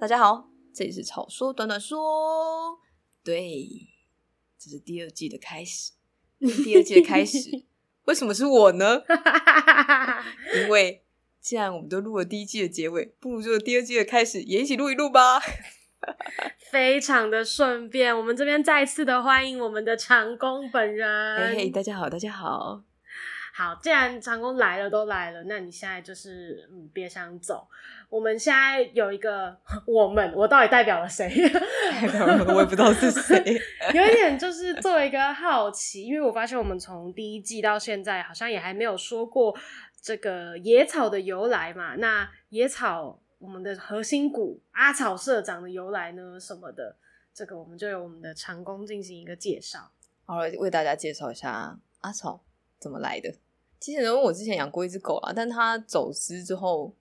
大家好，这里是草说短短说，对，这是第二季的开始。第二季的开始，为什么是我呢？因为既然我们都录了第一季的结尾，不如就第二季的开始也一起录一录吧。非常的顺便，我们这边再次的欢迎我们的长工本人。嘿嘿，大家好，大家好。好，既然长工来了都来了，那你现在就是嗯，别想走。我们现在有一个 我们，我到底代表了谁？代表了我也不知道是谁。有一点就是作为一个好奇，因为我发现我们从第一季到现在，好像也还没有说过这个野草的由来嘛。那野草，我们的核心股阿草社长的由来呢？什么的，这个我们就由我们的长工进行一个介绍。好了，为大家介绍一下阿草怎么来的。其实，因为我之前养过一只狗啊，但它走失之后，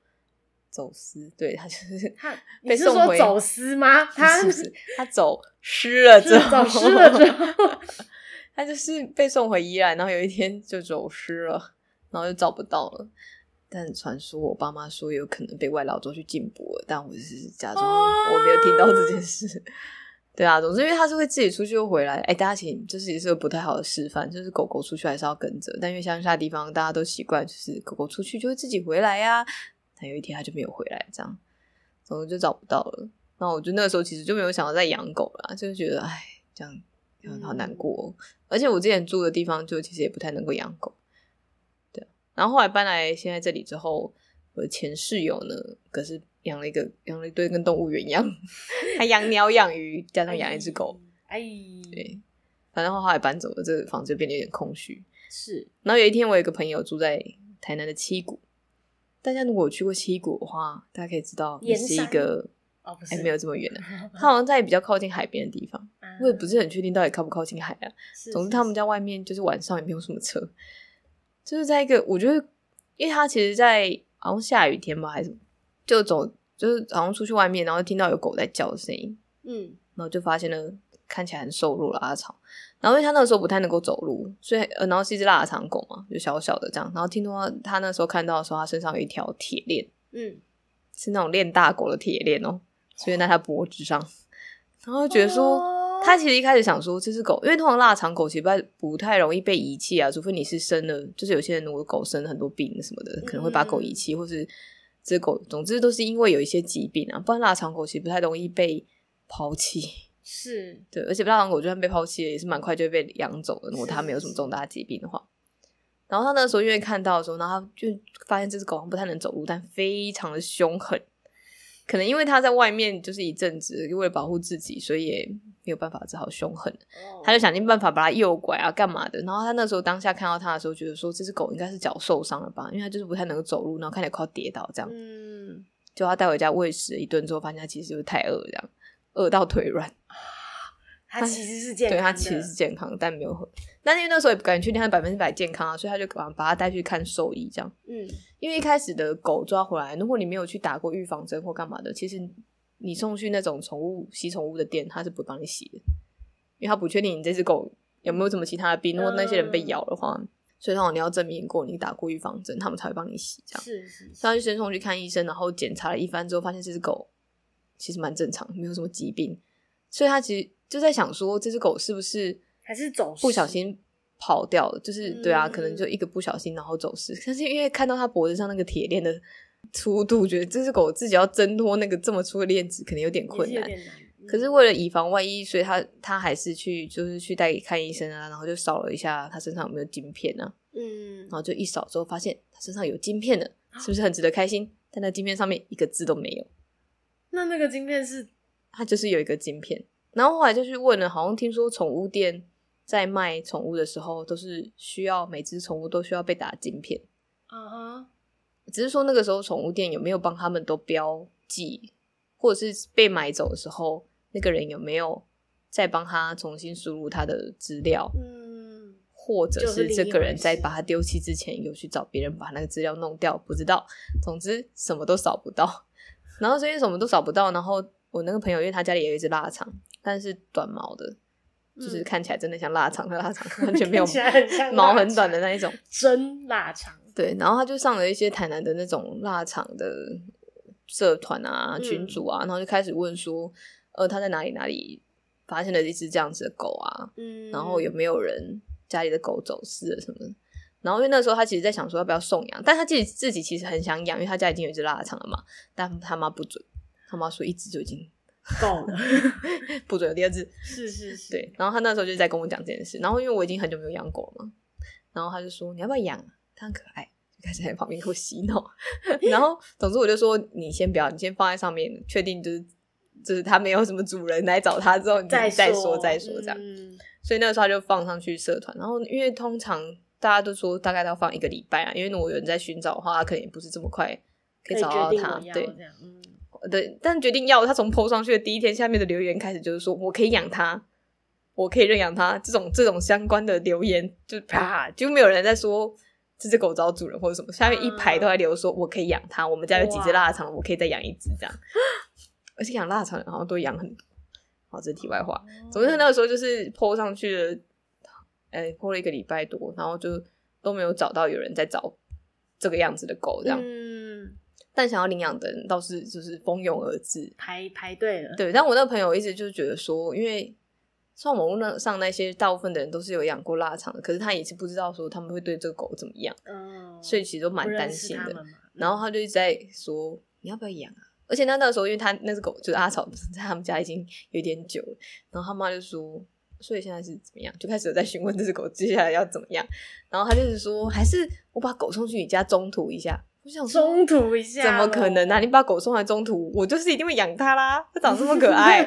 走失，对，它就是它 被送回，你是说走失吗？它是不 是它走失了之后，走失了之后，它就是被送回宜兰，然后有一天就走失了，然后就找不到了。但传说我爸妈说有可能被外劳抓去禁捕了，但我就是假装我没有听到这件事。对啊，总之，因为它是会自己出去又回来。哎，大家请，这是也是个不太好的示范，就是狗狗出去还是要跟着。但因为乡下地方大家都习惯，就是狗狗出去就会自己回来呀、啊。但有一天它就没有回来，这样，总之就找不到了。然后我就那个时候其实就没有想要再养狗了，就是觉得哎，这样好难过、哦。而且我之前住的地方就其实也不太能够养狗。对，然后后来搬来现在这里之后，我的前室友呢，可是。养了一个，养了一堆跟动物园一样，还养鸟、养鱼，加上养一只狗。哎，对，反正后来搬走了，这个房子就变得有点空虚。是，然后有一天，我有一个朋友住在台南的七股。大家如果去过七股的话，大家可以知道，也是一个哦，不是，还没有这么远的。他好像在比较靠近海边的地方，我也不是很确定到底靠不靠近海啊。总之，他们家外面就是晚上也没有什么车，就是在一个我觉得，因为他其实，在好像下雨天吧，还是什么。就走，就是好像出去外面，然后听到有狗在叫的声音，嗯，然后就发现了看起来很瘦弱的阿草，然后因为他那个时候不太能够走路，所以呃，然后是一只腊肠狗嘛，就小小的这样，然后听说他那时候看到的时候，他身上有一条铁链，嗯，是那种练大狗的铁链哦，所以在他脖子上，然后觉得说，哦、他其实一开始想说这只狗，因为通常腊肠狗其实不太不太容易被遗弃啊，除非你是生了，就是有些人如果狗生了很多病什么的，可能会把狗遗弃，嗯、或是。这狗，总之都是因为有一些疾病啊，不然腊肠狗其实不太容易被抛弃。是对，而且腊肠狗就算被抛弃了，也是蛮快就会被养走的。如果它没有什么重大疾病的话，然后他那时候因为看到的时候，然后他就发现这只狗不太能走路，但非常的凶狠。可能因为他在外面就是一阵子，为了保护自己，所以也没有办法，只好凶狠。Oh. 他就想尽办法把它诱拐啊，干嘛的。然后他那时候当下看到他的时候，觉得说这只狗应该是脚受伤了吧，因为他就是不太能够走路，然后看起来快要跌倒这样。嗯，就他带回家喂食了一顿之后，发现他其实就是太饿，这样饿到腿软。他其实是健康，对，他其实是健康，但没有很。但因为那时候也不敢确定他百分之百健康啊，所以他就把把它带去看兽医，这样。嗯，因为一开始的狗抓回来，如果你没有去打过预防针或干嘛的，其实你送去那种宠物洗宠物的店，他是不帮你洗的，因为他不确定你这只狗有没有什么其他的病，如果那些人被咬的话，嗯、所以的话你要证明过你打过预防针，他们才会帮你洗。这样是是，是。他就先送去看医生，然后检查了一番之后，发现这只狗其实蛮正常，没有什么疾病，所以他其实。就在想说，这只狗是不是还是走不小心跑掉了？就是对啊，可能就一个不小心然后走失。但是因为看到它脖子上那个铁链的粗度，觉得这只狗自己要挣脱那个这么粗的链子，可能有点困难。可是为了以防万一，所以他他还是去就是去带看医生啊，然后就扫了一下他身上有没有晶片啊？嗯，然后就一扫之后发现他身上有晶片的，是不是很值得开心？但那晶片上面一个字都没有。那那个晶片是？它就是有一个晶片。然后后来就去问了，好像听说宠物店在卖宠物的时候，都是需要每只宠物都需要被打晶片。嗯哼、uh，huh. 只是说那个时候宠物店有没有帮他们都标记，或者是被买走的时候，那个人有没有再帮他重新输入他的资料？嗯，或者是这个人在把它丢弃之前，有去找别人把那个资料弄掉？不知道。总之什么都扫不到。然后所以什么都扫不到，然后我那个朋友因为他家里有一只腊肠。但是短毛的，就是看起来真的像腊肠的腊肠，嗯、完全没有毛很短的那一种真腊肠。对，然后他就上了一些台南的那种腊肠的社团啊、群组啊，然后就开始问说，呃，他在哪里哪里发现了一只这样子的狗啊？嗯，然后有没有人家里的狗走失了什么的？然后因为那时候他其实在想说要不要送养，但他自己自己其实很想养，因为他家已经有一只腊肠了嘛，但他妈不准，他妈说一只就已经够了，不准有第二次。是是是，对。然后他那时候就在跟我讲这件事，然后因为我已经很久没有养狗了嘛，然后他就说你要不要养？它很可爱。开始在旁边给我洗脑，然后总之我就说你先不要，你先放在上面，确定就是就是它没有什么主人来找它之后，你再说再说再说这样。嗯、所以那个时候他就放上去社团，然后因为通常大家都说大概都要放一个礼拜啊，因为如果有人在寻找的话，他可能也不是这么快可以找到它。对，嗯、对，但决定要他从 PO 上去的第一天，下面的留言开始就是说我可以养它，我可以认养它，这种这种相关的留言就啪就没有人在说。这只狗找主人或者什么，下面一排都在留说，我可以养它。我们家有几只腊肠，我可以再养一只这样。而且养腊肠好像都养很多。好，这是题外话。总之，那个时候就是 po 上去了，哎，po 了一个礼拜多，然后就都没有找到有人在找这个样子的狗这样。嗯。但想要领养的人倒是就是蜂拥而至，排排队了。对，但我那个朋友一直就觉得说，因为。像网络上那些大部分的人都是有养过腊肠的，可是他也是不知道说他们会对这个狗怎么样，嗯，所以其实都蛮担心的。然后他就一直在说你要不要养啊？而且那那个时候，因为他那只狗就是阿草，在他们家已经有点久了，然后他妈就说，所以现在是怎么样？就开始有在询问这只狗接下来要怎么样。然后他就是说，还是我把狗送去你家中途一下。我想中途一下，怎么可能呢、啊？你把狗送来中途，我就是一定会养它啦。它长这么可爱。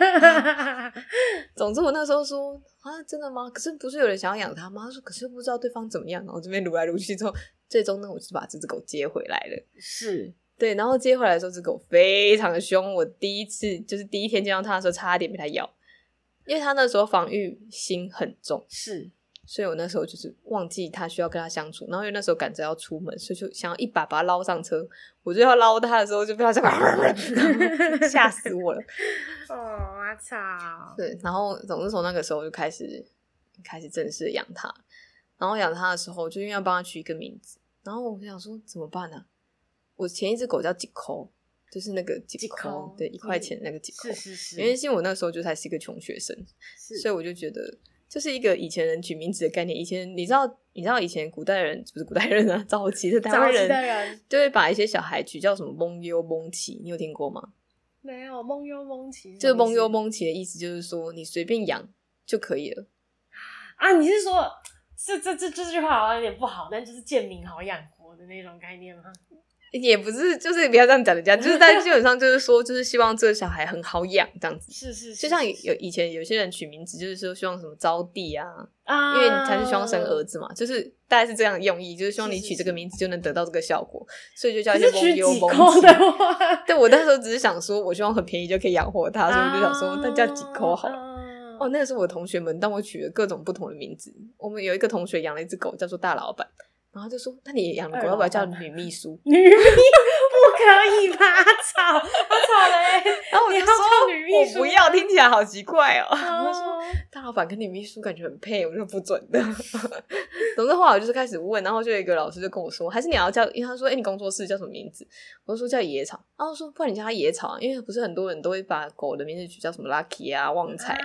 总之，我那时候说啊，真的吗？可是不是有人想要养它吗？他说，可是不知道对方怎么样。然后这边撸来撸去之后，最终呢，我是把这只狗接回来了。是对，然后接回来的时候，这只狗非常的凶。我第一次就是第一天见到它的时候，差点被它咬，因为它那时候防御心很重。是。所以我那时候就是忘记他需要跟他相处，然后因为那时候赶着要出门，所以就想要一把把他捞上车。我就要捞他的时候，就被他这样 吓死我了。哦，我操！对，然后总之从那个时候就开始开始正式养他。然后养他的时候，就因为要帮他取一个名字，然后我就想说怎么办呢、啊？我前一只狗叫几抠，就是那个几抠，对，一块钱那个几抠。是是是。因为我那时候就才是一个穷学生，所以我就觉得。就是一个以前人取名字的概念。以前你知道，你知道以前古代人不是古代人啊，早期的台湾人，人就会把一些小孩取叫什么蒙优蒙奇，你有听过吗？没有，蒙优蒙奇。就是蒙优蒙奇的意思，就是说你随便养就可以了。啊，你是说这这这这句话好像有点不好，但就是贱民好养活的那种概念吗？也不是，就是不要这样讲人家，就是但基本上就是说，就是希望这个小孩很好养这样子。是是，是，就像有以前有些人取名字，就是说希望什么招娣啊，啊因为他是希望生儿子嘛，就是大概是这样的用意，就是希望你取这个名字就能得到这个效果，是是是，所以就叫一些蒙优蒙奇。对，我那时候只是想说，我希望很便宜就可以养活他，啊、所以我就想说，那叫几口好了。啊、哦，那个是我的同学们，但我取了各种不同的名字。我们有一个同学养了一只狗，叫做大老板。然后就说：“那你养的狗要不要叫女秘书？”女秘不可以吧？草，我草嘞！然后我就说：“我不要，听起来好奇怪哦。”他说：“大老板跟女秘书感觉很配。”我说：“不准的。”总之后来我就是开始问，然后就有一个老师就跟我说：“还是你要叫？”因为他说：“哎，你工作室叫什么名字？”我就说：“叫野草。”然后我说：“不然你叫他野草啊？因为不是很多人都会把狗的名字取叫什么 Lucky 啊、旺财，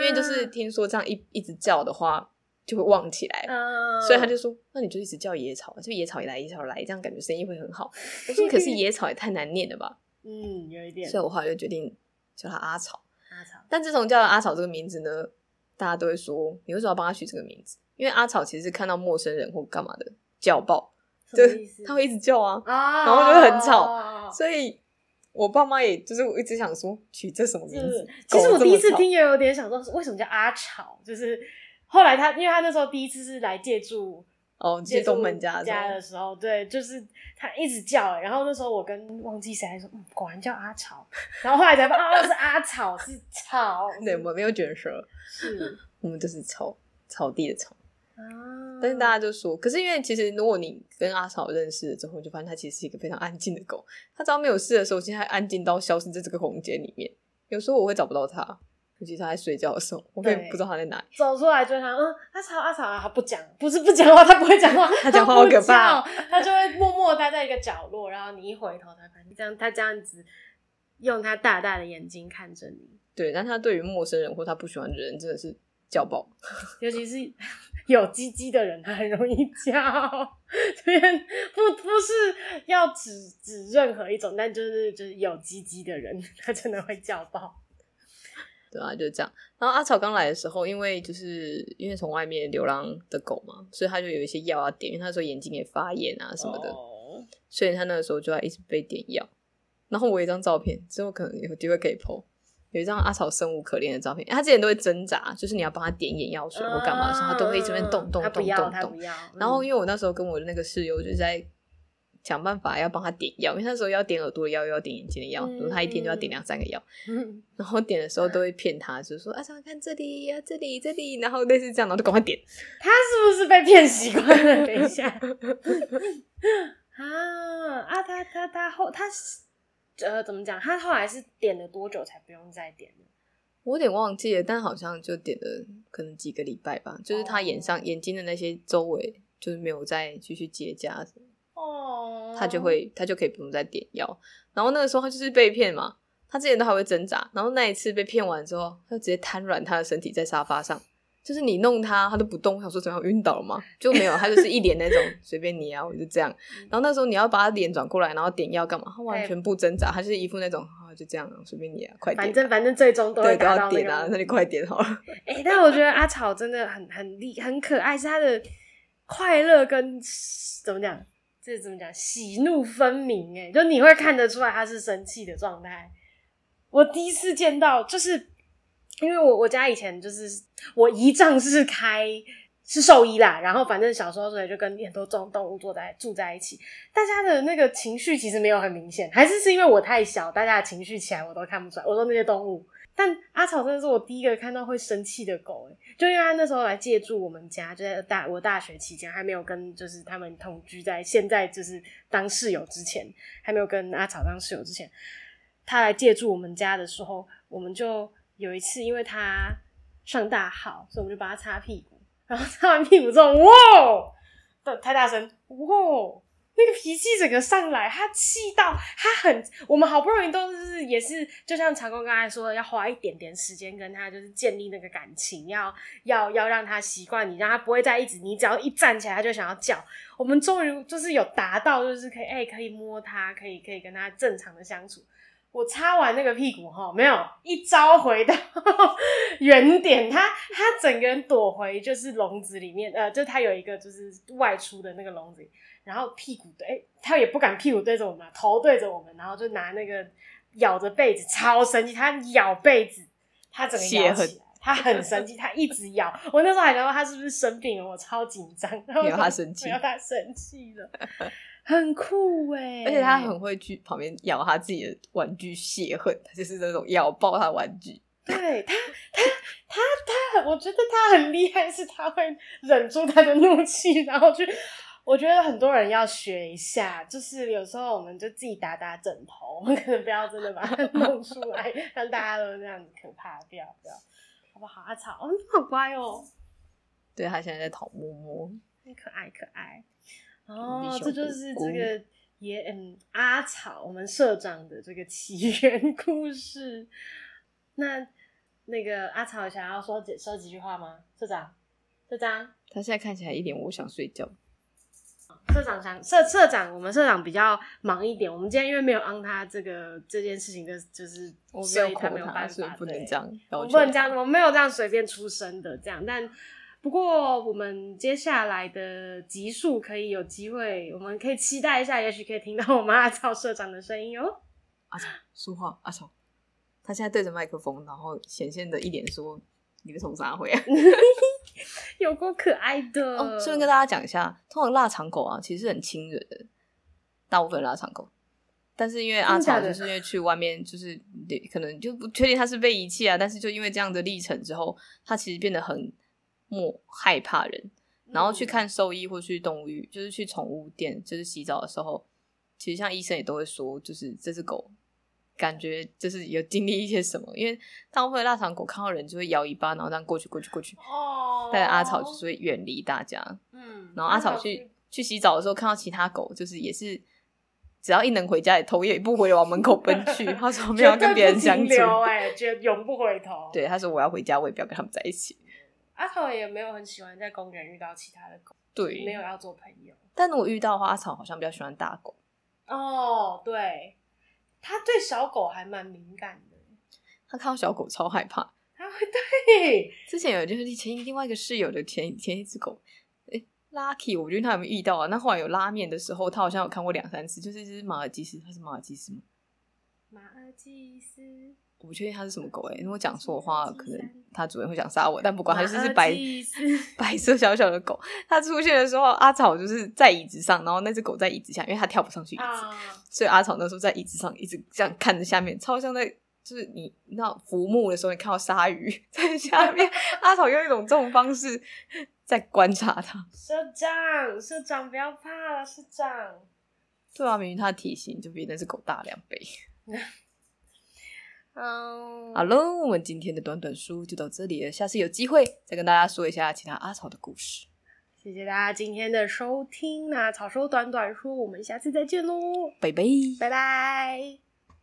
因为就是听说这样一一直叫的话。”就会旺起来，uh, 所以他就说：“那你就一直叫野草，就野草也来，野草来，这样感觉生意会很好。”我说：“可是野草也太难念了吧？”嗯，有一点。所以我后来就决定叫他阿草。阿草。但自从叫了阿草这个名字呢，大家都会说：“你为什么要帮他取这个名字？”因为阿草其实是看到陌生人或干嘛的叫爆，对，他会一直叫啊，啊然后就会很吵。啊、所以我爸妈也就是我一直想说取这什么名字。其实我第一次听也有点想说，为什么叫阿草？就是。后来他，因为他那时候第一次是来借住哦，借东门家家的时候，对，就是他一直叫，然后那时候我跟忘记谁还说，嗯，果然叫阿草，然后后来才发现哦，是阿草，是草，对，我没有卷舌，是，我们就是草草地的草。啊。但是大家就说，可是因为其实如果你跟阿草认识了之后，就发现它其实是一个非常安静的狗，它只要没有事的时候，其实还安静到消失在这个空间里面。有时候我会找不到它。尤其他在睡觉的时候，我也不知道他在哪里。走出来就想，嗯，他吵啊吵啊，他不讲，不是不讲话，他不会讲话，他讲话好可怕，他就会默默待在一个角落，然后你一回头，他这样，他这样子用他大大的眼睛看着你。对，但他对于陌生人或他不喜欢的人，真的是叫爆，尤其是有鸡鸡的人，他很容易叫。这边不不是要指指任何一种，但就是就是有鸡鸡的人，他真的会叫爆。对啊，就是这样。然后阿草刚来的时候，因为就是因为从外面流浪的狗嘛，所以他就有一些药要点，因为他说眼睛也发炎啊什么的，oh. 所以他那个时候就要一直被点药。然后我有一张照片，之后可能有机会可以 po，有一张阿草生无可恋的照片。他之前都会挣扎，就是你要帮他点眼药水或干嘛的时候，他都会一直在动动动动动。然后因为我那时候跟我的那个室友就在。想办法要帮他点药，因为那时候要点耳朵的药，又要点眼睛的药，嗯、他一天就要点两三个药。嗯、然后点的时候都会骗他，就说啊，想看这里啊，这里这里，然后类似这样，然后就赶快点。他是不是被骗习惯了？等一下 啊啊！他他他后他呃怎么讲？他后来是点了多久才不用再点？我有点忘记了，但好像就点了可能几个礼拜吧。就是他眼上、哦、眼睛的那些周围，就是没有再继续结痂。哦，oh. 他就会，他就可以不用再点药。然后那个时候他就是被骗嘛，他之前都还会挣扎。然后那一次被骗完之后，他就直接瘫软他的身体在沙发上，就是你弄他，他都不动。我想说怎么样晕倒了吗？就没有，他就是一脸那种 随便你啊，我就这样。然后那时候你要把他脸转过来，然后点药干嘛？他完全不挣扎，他就是一副那种啊，就这样，随便你啊，快点啊。反正反正最终都会对都要点啊，那你快点好了。哎、欸，但我觉得阿草真的很很厉很可爱，是他的快乐跟怎么讲？这怎么讲？喜怒分明，诶，就你会看得出来他是生气的状态。我第一次见到，就是因为我我家以前就是我姨丈是开是兽医啦，然后反正小时候所以就跟很多种动物住在住在一起，大家的那个情绪其实没有很明显，还是是因为我太小，大家的情绪起来我都看不出来。我说那些动物。但阿草真的是我第一个看到会生气的狗，诶，就因为他那时候来借住我们家，就在大我大学期间还没有跟就是他们同居在现在就是当室友之前，还没有跟阿草当室友之前，他来借住我们家的时候，我们就有一次因为他上大号，所以我们就帮他擦屁股，然后擦完屁股之后，哇，对，太大声，哇。那个脾气整个上来，他气到他很，我们好不容易都是也是，就像长工刚才说的，要花一点点时间跟他就是建立那个感情，要要要让他习惯你，让他不会再一直，你只要一站起来他就想要叫。我们终于就是有达到，就是可以哎、可以摸他，可以可以跟他正常的相处。我擦完那个屁股哈，没有一招回到 原点，他他整个人躲回就是笼子里面，呃，就他有一个就是外出的那个笼子里。然后屁股对，他也不敢屁股对着我们，头对着我们，然后就拿那个咬着被子，超生气。他咬被子，他整个咬起来，他很生气，他一直咬。我那时候还想说他是不是生病了，我超紧张。然后没有他生气，没有他生气了，很酷哎！而且他很会去旁边咬他自己的玩具泄恨，他就是那种咬爆他玩具。对他，他，他，他很，我觉得他很厉害，是他会忍住他的怒气，然后去。我觉得很多人要学一下，就是有时候我们就自己打打枕头，可能不要真的把它弄出来，让大家都这样子可怕，不要不要，好不好？阿草，哦，你好乖哦。对，他现在在讨摸摸，很可爱可爱。哦，这就是这个也嗯阿草，我们社长的这个起 源故事。那那个阿草想要说几说几句话吗？社长，社长，他现在看起来一脸我想睡觉。社长想社社长，我们社长比较忙一点。我们今天因为没有安他这个这件事情的，就是所以他没有办法，不能这样，我不能这样，我们没有这样随便出声的这样。但不过我们接下来的集数可以有机会，我们可以期待一下，也许可以听到我们阿草社长的声音哦。阿草说话，阿草，他现在对着麦克风，然后显现的一脸说：“你们从啥回啊？” 有够可爱的哦！顺便跟大家讲一下，通常腊肠狗啊，其实很亲人的，大部分腊肠狗。但是因为阿草就是因为去外面，就是可能就不确定他是被遗弃啊。但是就因为这样的历程之后，他其实变得很莫害怕人。然后去看兽医或去动物医，就是去宠物店，就是洗澡的时候，其实像医生也都会说，就是这只狗感觉就是有经历一些什么，因为大部分的腊肠狗看到人就会摇尾巴，然后这样过去过去过去。哦。但阿草就是会远离大家。嗯。然后阿草去去洗澡的时候，看到其他狗，就是也是只要一能回家，也头也不回往门口 奔去。他说没有跟别人相处，哎，就永不回头。对，他说我要回家，我也不要跟他们在一起。阿草也没有很喜欢在公园遇到其他的狗，对，没有要做朋友。但如果遇到的话，阿草好像比较喜欢大狗。哦，对，他对小狗还蛮敏感的。他看到小狗超害怕。他会对。之前有就是前另外一个室友的前前一只狗，哎，Lucky，我觉得他有没有遇到啊？那后来有拉面的时候，他好像有看过两三次，就是一只马尔济斯，它是马尔济斯吗？马尔济斯。我不确定它是什么狗诶，如果讲错的话，可能它主人会想杀我。但不管，它就是白 白色小小的狗。它出现的时候，阿草就是在椅子上，然后那只狗在椅子下，因为它跳不上去椅子，所以阿草那时候在椅子上一直这样看着下面，超像在就是你那浮木的时候，你看到鲨鱼 在下面，阿草用一种这种方式在观察它。社长，社长不要怕了，社长。对啊，明明它的体型就比那只狗大两倍。嗯，好喽，我们今天的短短书就到这里了。下次有机会再跟大家说一下其他阿草的故事。谢谢大家今天的收听，那草说短短书，我们下次再见喽，拜拜，拜拜。